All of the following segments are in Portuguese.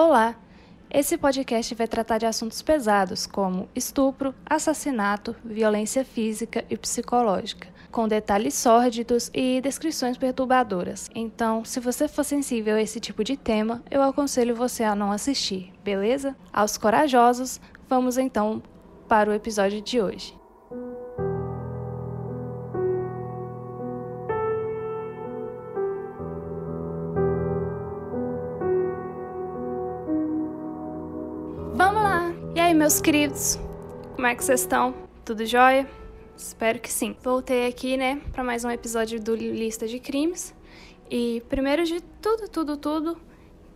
Olá! Esse podcast vai tratar de assuntos pesados como estupro, assassinato, violência física e psicológica, com detalhes sórdidos e descrições perturbadoras. Então, se você for sensível a esse tipo de tema, eu aconselho você a não assistir, beleza? Aos corajosos, vamos então para o episódio de hoje. Meus queridos? Como é que vocês estão? Tudo jóia? Espero que sim. Voltei aqui, né, para mais um episódio do Lista de Crimes. E primeiro de tudo, tudo, tudo,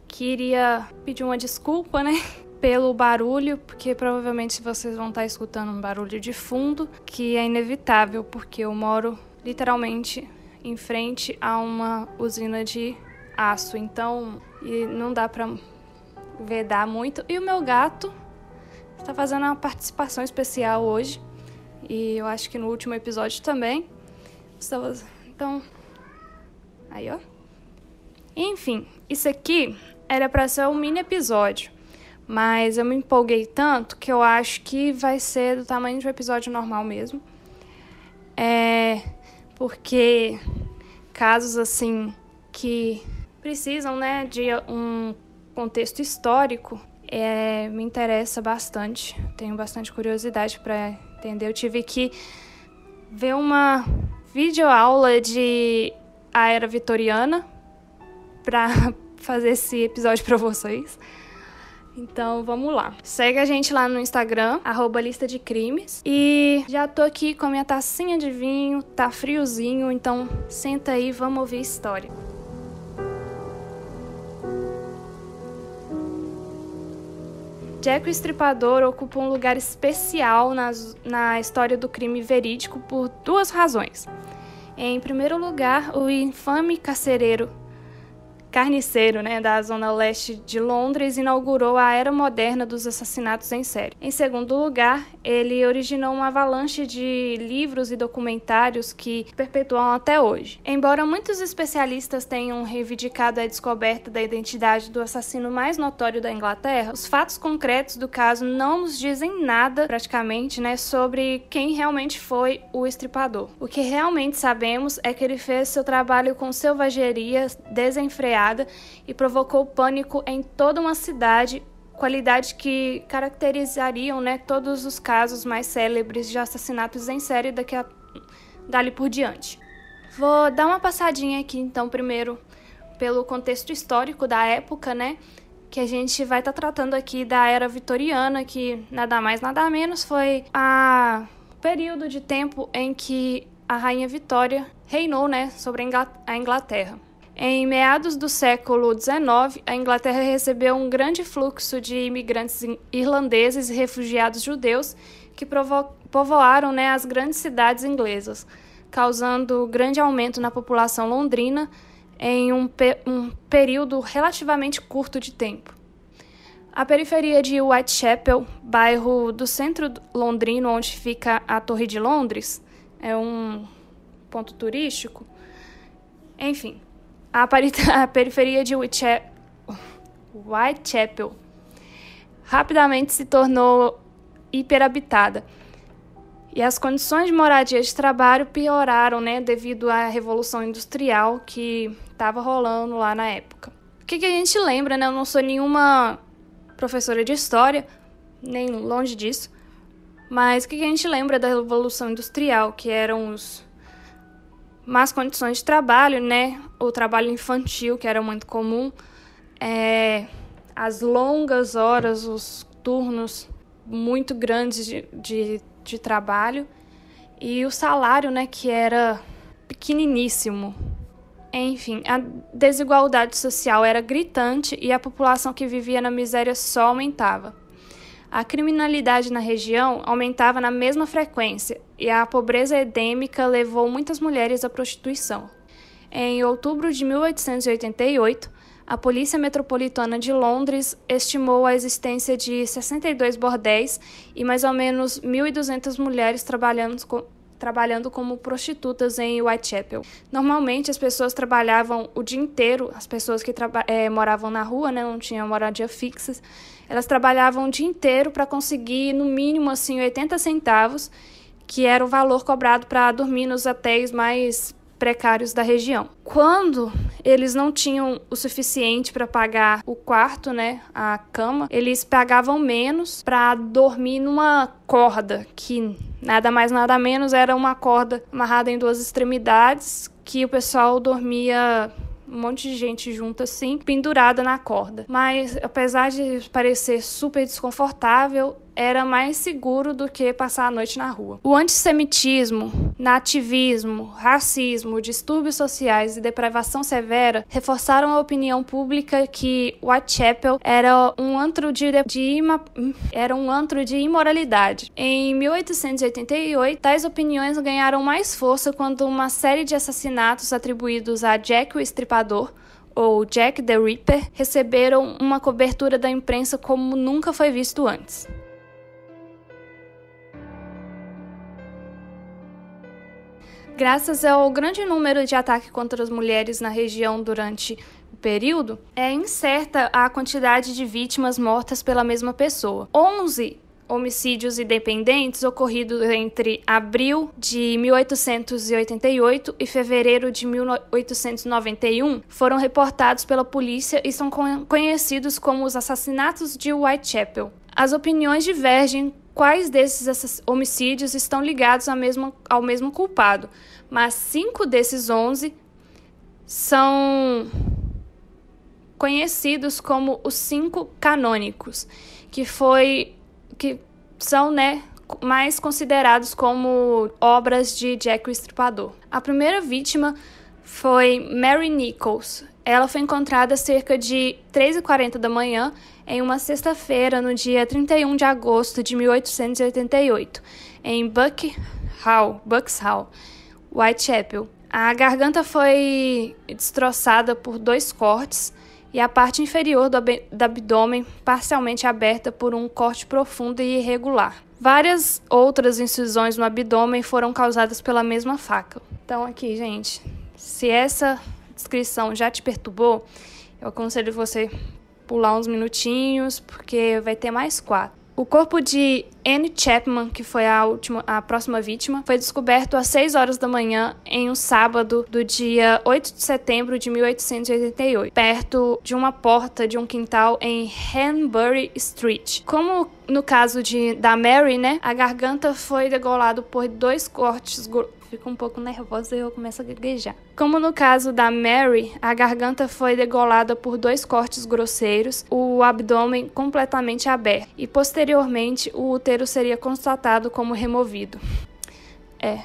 queria pedir uma desculpa, né, pelo barulho, porque provavelmente vocês vão estar escutando um barulho de fundo, que é inevitável, porque eu moro literalmente em frente a uma usina de aço, então e não dá para vedar muito. E o meu gato está fazendo uma participação especial hoje. E eu acho que no último episódio também. Então. Aí, ó. Enfim, isso aqui era para ser um mini episódio. Mas eu me empolguei tanto que eu acho que vai ser do tamanho de um episódio normal mesmo. É. Porque casos assim que precisam, né, de um contexto histórico é, me interessa bastante, tenho bastante curiosidade para entender. Eu tive que ver uma videoaula de a era vitoriana para fazer esse episódio para vocês. Então vamos lá. Segue a gente lá no Instagram, arroba lista de crimes. E já tô aqui com a minha tacinha de vinho, tá friozinho, então senta aí, vamos ouvir história. Jack o Estripador ocupa um lugar especial na, na história do crime verídico por duas razões. Em primeiro lugar, o infame carcereiro carniceiro né, da zona leste de Londres, inaugurou a era moderna dos assassinatos em série. Em segundo lugar, ele originou uma avalanche de livros e documentários que perpetuam até hoje. Embora muitos especialistas tenham reivindicado a descoberta da identidade do assassino mais notório da Inglaterra, os fatos concretos do caso não nos dizem nada, praticamente, né, sobre quem realmente foi o estripador. O que realmente sabemos é que ele fez seu trabalho com selvageria desenfreada e provocou pânico em toda uma cidade, qualidades que caracterizariam né, todos os casos mais célebres de assassinatos em série daqui a, dali por diante. Vou dar uma passadinha aqui então primeiro pelo contexto histórico da época, né? Que a gente vai estar tá tratando aqui da era vitoriana, que nada mais nada menos foi a período de tempo em que a rainha Vitória reinou, né, sobre a Inglaterra. Em meados do século XIX, a Inglaterra recebeu um grande fluxo de imigrantes irlandeses e refugiados judeus que povoaram né, as grandes cidades inglesas, causando grande aumento na população londrina em um, um período relativamente curto de tempo. A periferia de Whitechapel, bairro do centro londrino onde fica a Torre de Londres, é um ponto turístico. Enfim, a, a periferia de Whitechapel rapidamente se tornou hiperhabitada. E as condições de moradia e de trabalho pioraram, né, devido à revolução industrial que estava rolando lá na época. O que, que, a gente lembra, né? Eu não sou nenhuma professora de história, nem longe disso. Mas o que, que a gente lembra da revolução industrial, que eram os más condições de trabalho, né? O trabalho infantil, que era muito comum, é, as longas horas, os turnos muito grandes de, de, de trabalho e o salário, né, que era pequeniníssimo. Enfim, a desigualdade social era gritante e a população que vivia na miséria só aumentava. A criminalidade na região aumentava na mesma frequência e a pobreza endêmica levou muitas mulheres à prostituição. Em outubro de 1888, a Polícia Metropolitana de Londres estimou a existência de 62 bordéis e mais ou menos 1.200 mulheres trabalhando com, trabalhando como prostitutas em Whitechapel. Normalmente as pessoas trabalhavam o dia inteiro, as pessoas que é, moravam na rua, né, não tinham moradia fixa, elas trabalhavam o dia inteiro para conseguir no mínimo assim 80 centavos, que era o valor cobrado para dormir nos hotéis mais precários da região. Quando eles não tinham o suficiente para pagar o quarto, né, a cama, eles pagavam menos para dormir numa corda que nada mais nada menos era uma corda amarrada em duas extremidades que o pessoal dormia um monte de gente junto assim, pendurada na corda. Mas apesar de parecer super desconfortável, era mais seguro do que passar a noite na rua. O antissemitismo, nativismo, racismo, distúrbios sociais e depravação severa reforçaram a opinião pública que Whitechapel era um antro de, de ima, era um antro de imoralidade. Em 1888, tais opiniões ganharam mais força quando uma série de assassinatos atribuídos a Jack o Estripador ou Jack the Ripper receberam uma cobertura da imprensa como nunca foi visto antes. Graças ao grande número de ataques contra as mulheres na região durante o período, é incerta a quantidade de vítimas mortas pela mesma pessoa. 11 homicídios independentes ocorridos entre abril de 1888 e fevereiro de 1891 foram reportados pela polícia e são conhecidos como os assassinatos de Whitechapel. As opiniões divergem quais desses homicídios estão ligados ao mesmo, ao mesmo culpado, mas cinco desses onze são conhecidos como os cinco canônicos, que foi que são, né, mais considerados como obras de Jack o Estripador. A primeira vítima foi Mary Nichols. Ela foi encontrada cerca de 3h40 da manhã em uma sexta-feira, no dia 31 de agosto de 1888, em Buck Hall, Bucks Hall, Whitechapel. A garganta foi destroçada por dois cortes e a parte inferior do, ab do abdômen parcialmente aberta por um corte profundo e irregular. Várias outras incisões no abdômen foram causadas pela mesma faca. Então, aqui, gente, se essa descrição já te perturbou, eu aconselho você pular uns minutinhos, porque vai ter mais quatro. O corpo de Anne Chapman, que foi a, última, a próxima vítima, foi descoberto às 6 horas da manhã em um sábado do dia 8 de setembro de 1888, perto de uma porta de um quintal em Hanbury Street. Como no caso de, da Mary, né, a garganta foi degolada por dois cortes fico um pouco nervosa e eu começo a gaguejar. Como no caso da Mary, a garganta foi degolada por dois cortes grosseiros, o abdômen completamente aberto, e posteriormente o útero seria constatado como removido. É.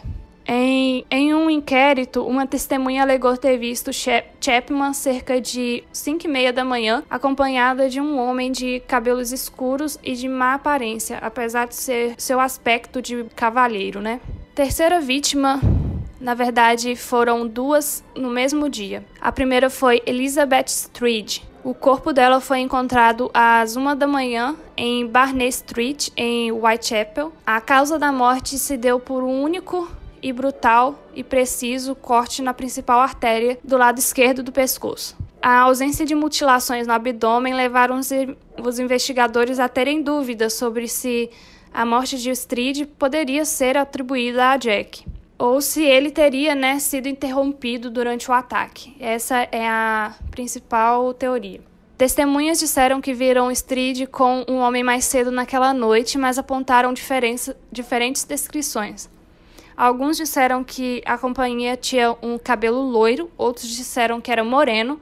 Em, em um inquérito, uma testemunha alegou ter visto Chapman cerca de 5 e meia da manhã, acompanhada de um homem de cabelos escuros e de má aparência, apesar de ser seu aspecto de cavalheiro, né? Terceira vítima, na verdade, foram duas no mesmo dia. A primeira foi Elizabeth Street. O corpo dela foi encontrado às uma da manhã em Barney Street, em Whitechapel. A causa da morte se deu por um único e brutal e preciso corte na principal artéria do lado esquerdo do pescoço. A ausência de mutilações no abdômen levaram os investigadores a terem dúvidas sobre se a morte de Street poderia ser atribuída a Jack, ou se ele teria né, sido interrompido durante o ataque. Essa é a principal teoria. Testemunhas disseram que viram Street com um homem mais cedo naquela noite, mas apontaram diferentes descrições. Alguns disseram que a companhia tinha um cabelo loiro, outros disseram que era moreno.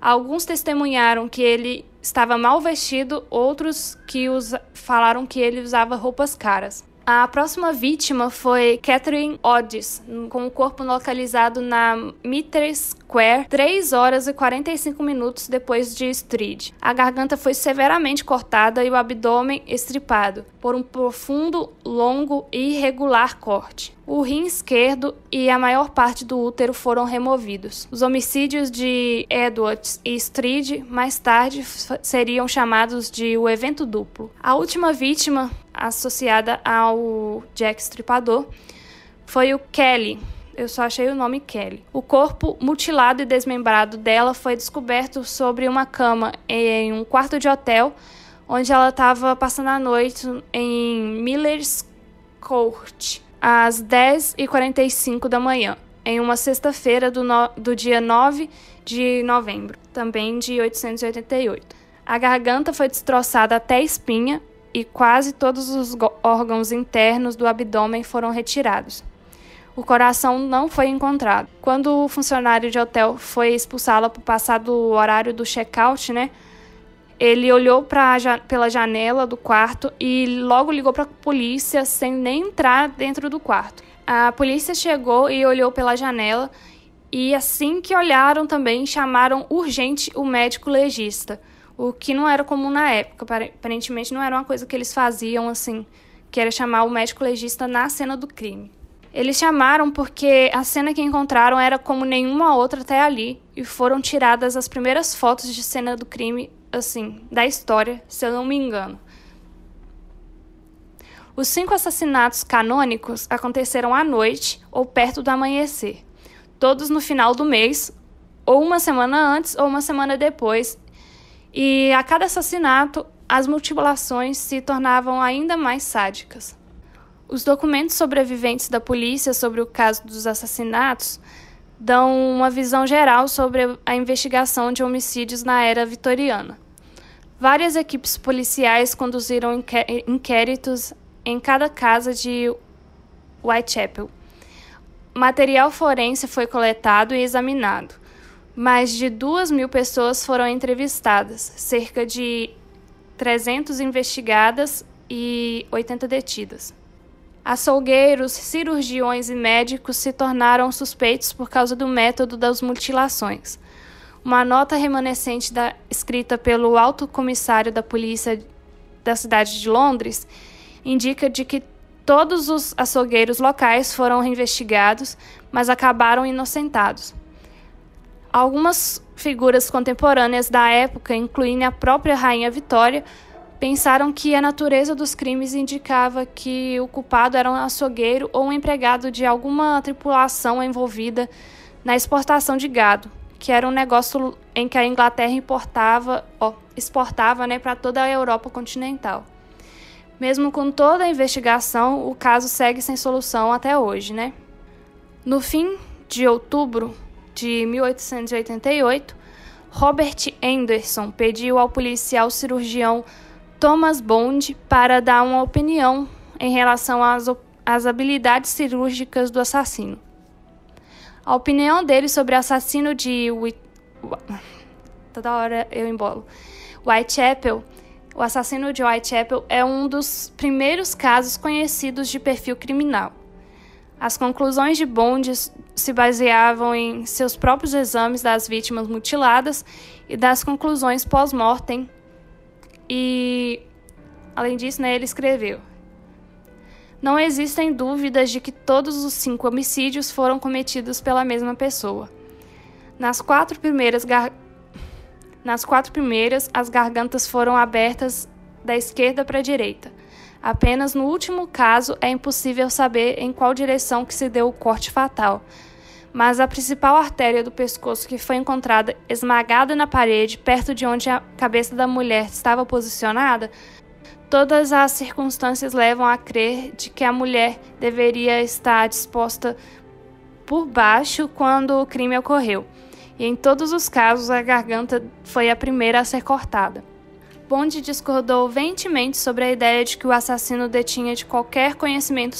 Alguns testemunharam que ele estava mal vestido, outros que falaram que ele usava roupas caras. A próxima vítima foi Catherine Odds, com o corpo localizado na Mitre Square 3 horas e 45 minutos depois de Street. A garganta foi severamente cortada e o abdômen estripado por um profundo, longo e irregular corte. O rim esquerdo e a maior parte do útero foram removidos. Os homicídios de Edwards e Street mais tarde seriam chamados de o evento duplo. A última vítima associada ao Jack Stripador foi o Kelly. Eu só achei o nome Kelly. O corpo mutilado e desmembrado dela foi descoberto sobre uma cama em um quarto de hotel, onde ela estava passando a noite em Miller's Court, às 10h45 da manhã, em uma sexta-feira do, no... do dia 9 de novembro, também de 888. A garganta foi destroçada até a espinha e quase todos os órgãos internos do abdômen foram retirados. O coração não foi encontrado. Quando o funcionário de hotel foi expulsá-la por passar do horário do check-out, né? Ele olhou pra, pela janela do quarto e logo ligou para a polícia sem nem entrar dentro do quarto. A polícia chegou e olhou pela janela e assim que olharam também chamaram urgente o médico legista o que não era comum na época. Aparentemente não era uma coisa que eles faziam assim, que era chamar o médico legista na cena do crime. Eles chamaram porque a cena que encontraram era como nenhuma outra até ali e foram tiradas as primeiras fotos de cena do crime, assim, da história, se eu não me engano. Os cinco assassinatos canônicos aconteceram à noite ou perto do amanhecer, todos no final do mês, ou uma semana antes ou uma semana depois, e a cada assassinato, as mutilações se tornavam ainda mais sádicas. Os documentos sobreviventes da polícia sobre o caso dos assassinatos dão uma visão geral sobre a investigação de homicídios na era vitoriana. Várias equipes policiais conduziram inquéritos em cada casa de Whitechapel. Material forense foi coletado e examinado. Mais de duas mil pessoas foram entrevistadas, cerca de 300 investigadas e 80 detidas. Açougueiros, cirurgiões e médicos se tornaram suspeitos por causa do método das mutilações. Uma nota remanescente da, escrita pelo alto comissário da polícia da cidade de Londres indica de que todos os açougueiros locais foram investigados, mas acabaram inocentados. Algumas figuras contemporâneas da época, incluindo a própria Rainha Vitória, pensaram que a natureza dos crimes indicava que o culpado era um açougueiro ou um empregado de alguma tripulação envolvida na exportação de gado, que era um negócio em que a Inglaterra importava, ó, exportava né, para toda a Europa continental. Mesmo com toda a investigação, o caso segue sem solução até hoje. Né? No fim de outubro de 1888, Robert Anderson pediu ao policial cirurgião Thomas Bond para dar uma opinião em relação às, às habilidades cirúrgicas do assassino. A opinião dele sobre o assassino de toda hora eu embolo. Whitechapel, o assassino de Whitechapel é um dos primeiros casos conhecidos de perfil criminal. As conclusões de Bond se baseavam em seus próprios exames das vítimas mutiladas e das conclusões pós-mortem. E, além disso, né, ele escreveu: Não existem dúvidas de que todos os cinco homicídios foram cometidos pela mesma pessoa. Nas quatro primeiras, gar... Nas quatro primeiras as gargantas foram abertas da esquerda para a direita Apenas no último caso é impossível saber em qual direção que se deu o corte fatal. Mas a principal artéria do pescoço que foi encontrada esmagada na parede, perto de onde a cabeça da mulher estava posicionada, todas as circunstâncias levam a crer de que a mulher deveria estar disposta por baixo quando o crime ocorreu. E em todos os casos, a garganta foi a primeira a ser cortada. Bond discordou veementemente sobre a ideia de que o assassino detinha de qualquer conhecimento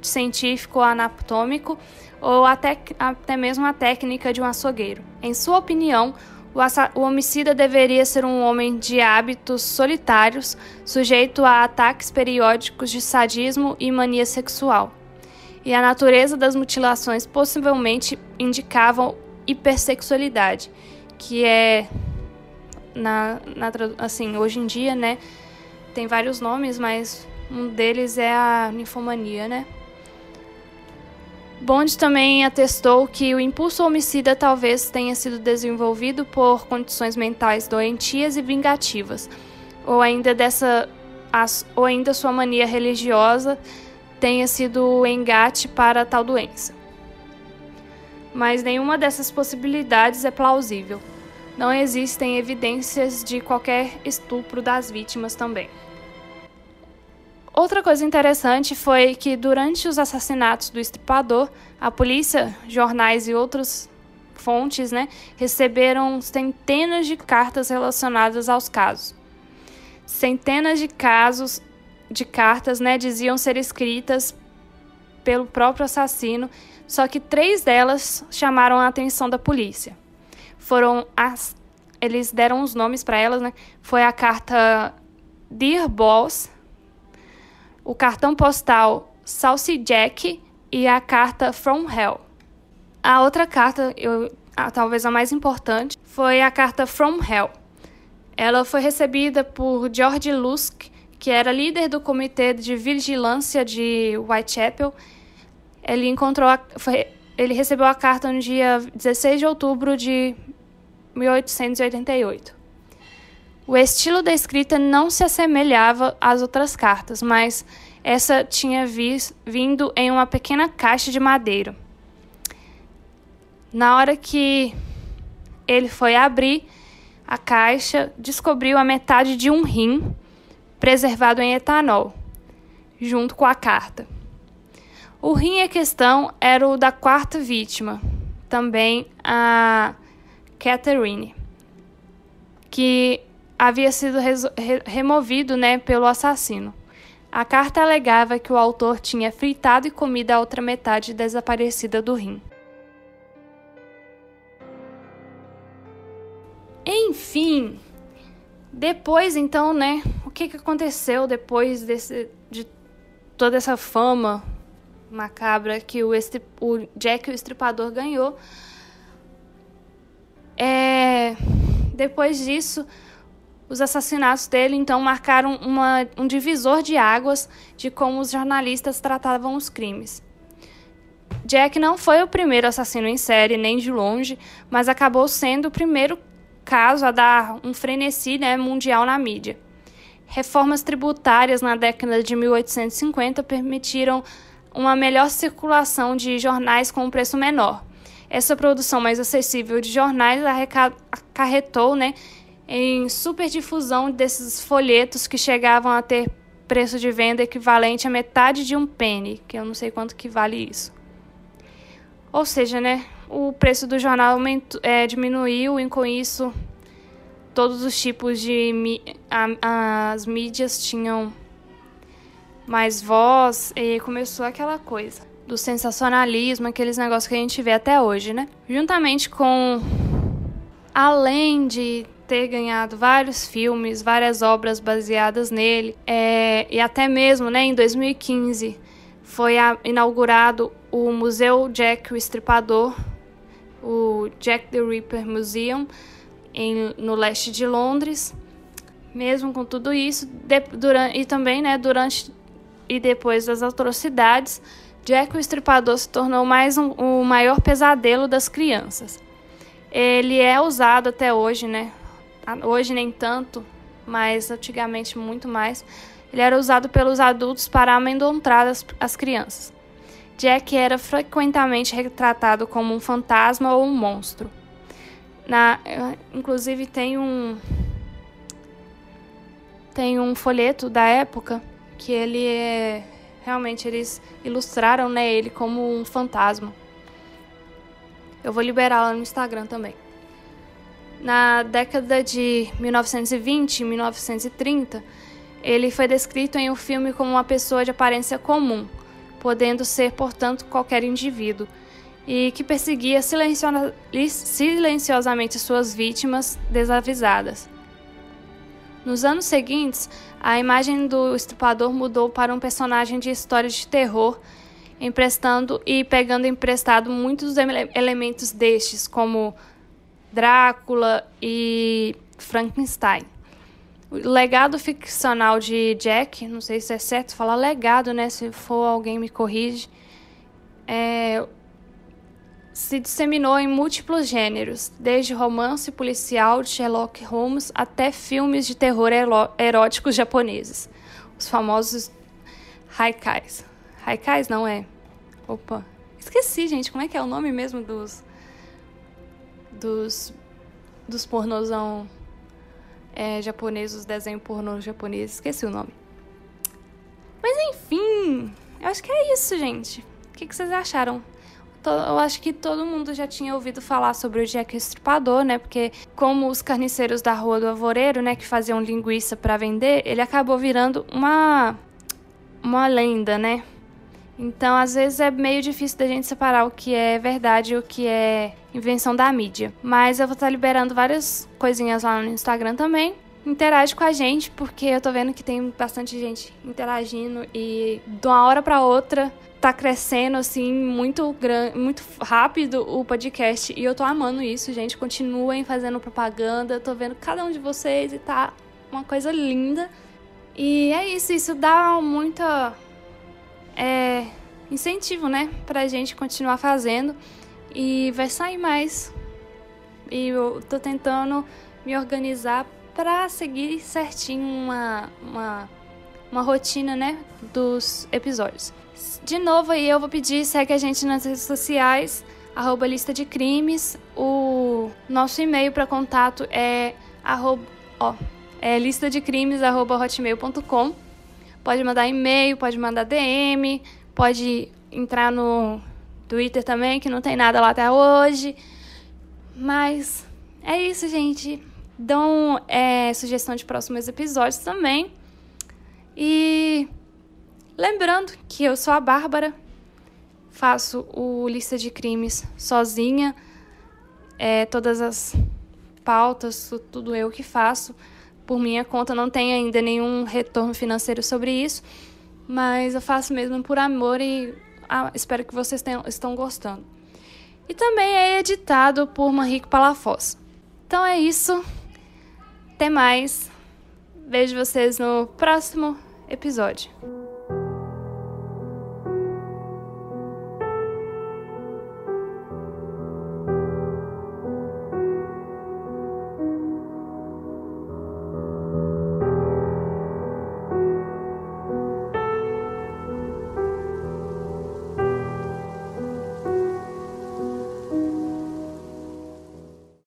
científico ou anatômico ou até, até mesmo a técnica de um açougueiro. Em sua opinião, o, o homicida deveria ser um homem de hábitos solitários, sujeito a ataques periódicos de sadismo e mania sexual. E a natureza das mutilações possivelmente indicavam hipersexualidade, que é na, na assim, hoje em dia, né, tem vários nomes, mas um deles é a ninfomania, né? Bond também atestou que o impulso homicida talvez tenha sido desenvolvido por condições mentais doentias e vingativas, ou ainda dessa ou ainda sua mania religiosa tenha sido o engate para tal doença. Mas nenhuma dessas possibilidades é plausível. Não existem evidências de qualquer estupro das vítimas também. Outra coisa interessante foi que durante os assassinatos do estripador, a polícia, jornais e outras fontes né, receberam centenas de cartas relacionadas aos casos. Centenas de casos de cartas né, diziam ser escritas pelo próprio assassino, só que três delas chamaram a atenção da polícia. Foram as. Eles deram os nomes para elas, né? Foi a carta Dear Boss, o cartão postal Saucy Jack e a carta From Hell. A outra carta, eu, a, talvez a mais importante, foi a carta From Hell. Ela foi recebida por George Lusk, que era líder do comitê de vigilância de Whitechapel. Ele encontrou a, foi, ele recebeu a carta no dia 16 de outubro de 1888. O estilo da escrita não se assemelhava às outras cartas, mas essa tinha vis, vindo em uma pequena caixa de madeira. Na hora que ele foi abrir a caixa, descobriu a metade de um rim preservado em etanol, junto com a carta. O rim em questão era o da quarta vítima, também a Catherine, que havia sido re removido né, pelo assassino. A carta alegava que o autor tinha fritado e comido a outra metade desaparecida do rim. Enfim, depois então, né, o que, que aconteceu depois desse, de toda essa fama macabra que o, o Jack o Estripador ganhou? Depois disso, os assassinatos dele então marcaram uma, um divisor de águas de como os jornalistas tratavam os crimes. Jack não foi o primeiro assassino em série, nem de longe, mas acabou sendo o primeiro caso a dar um frenesi né, mundial na mídia. Reformas tributárias na década de 1850 permitiram uma melhor circulação de jornais com um preço menor. Essa produção mais acessível de jornais acarretou né, em superdifusão desses folhetos que chegavam a ter preço de venda equivalente a metade de um penny, que eu não sei quanto que vale isso. Ou seja, né, o preço do jornal aumentou, é, diminuiu e com isso todos os tipos de a, as mídias tinham mais voz e começou aquela coisa do sensacionalismo, aqueles negócios que a gente vê até hoje, né? Juntamente com além de ter ganhado vários filmes, várias obras baseadas nele, é, e até mesmo né, em 2015 foi a, inaugurado o Museu Jack o Estripador, o Jack the Ripper Museum, em, no leste de Londres. Mesmo com tudo isso, de, durante, e também né, durante e depois das atrocidades, Jack o Estripador se tornou mais um, o maior pesadelo das crianças. Ele é usado até hoje, né? Hoje nem tanto, mas antigamente muito mais. Ele era usado pelos adultos para amedrontar as, as crianças. Jack era frequentemente retratado como um fantasma ou um monstro. Na, inclusive tem um tem um folheto da época que ele é realmente eles ilustraram né, ele como um fantasma. Eu vou liberar lá no Instagram também. Na década de 1920 e 1930, ele foi descrito em um filme como uma pessoa de aparência comum, podendo ser, portanto, qualquer indivíduo, e que perseguia silenciosamente suas vítimas desavisadas. Nos anos seguintes, a imagem do estuprador mudou para um personagem de histórias de terror, emprestando e pegando emprestado muitos elementos destes, como Drácula e Frankenstein. O legado ficcional de Jack, não sei se é certo falar legado, né? Se for alguém me corrige, é, se disseminou em múltiplos gêneros, desde romance policial de Sherlock Holmes até filmes de terror eróticos japoneses, os famosos haikais. Haikais não é? Opa. Esqueci, gente, como é que é o nome mesmo dos. Dos. Dos pornozão é, japoneses, os desenhos pornô japoneses. Esqueci o nome. Mas enfim, eu acho que é isso, gente. O que, que vocês acharam? Eu acho que todo mundo já tinha ouvido falar sobre o Jack Estripador, né? Porque como os carniceiros da Rua do Avoreiro, né, que faziam linguiça para vender, ele acabou virando uma uma lenda, né? Então, às vezes é meio difícil da gente separar o que é verdade e o que é invenção da mídia. Mas eu vou estar liberando várias coisinhas lá no Instagram também. Interage com a gente, porque eu tô vendo que tem bastante gente interagindo e de uma hora para outra tá crescendo assim muito grande, muito rápido o podcast e eu tô amando isso, gente. Continuem fazendo propaganda, tô vendo cada um de vocês e tá uma coisa linda. E é isso, isso dá muita é, incentivo, né, pra gente continuar fazendo e vai sair mais. E eu tô tentando me organizar para seguir certinho uma, uma, uma rotina, né, dos episódios. De novo aí eu vou pedir, segue a gente nas redes sociais, arroba lista de crimes. O nosso e-mail para contato é arroba, ó, é lista de crimes arroba hotmail.com. Pode mandar e-mail, pode mandar DM, pode entrar no Twitter também, que não tem nada lá até hoje. Mas é isso, gente. Dão é, sugestão de próximos episódios também. E lembrando que eu sou a Bárbara, faço o Lista de Crimes sozinha. É, todas as pautas, tudo eu que faço por minha conta, não tem ainda nenhum retorno financeiro sobre isso, mas eu faço mesmo por amor e ah, espero que vocês tenham, estão gostando. E também é editado por Manrico Palafoss. Então é isso. Até mais. Vejo vocês no próximo episódio.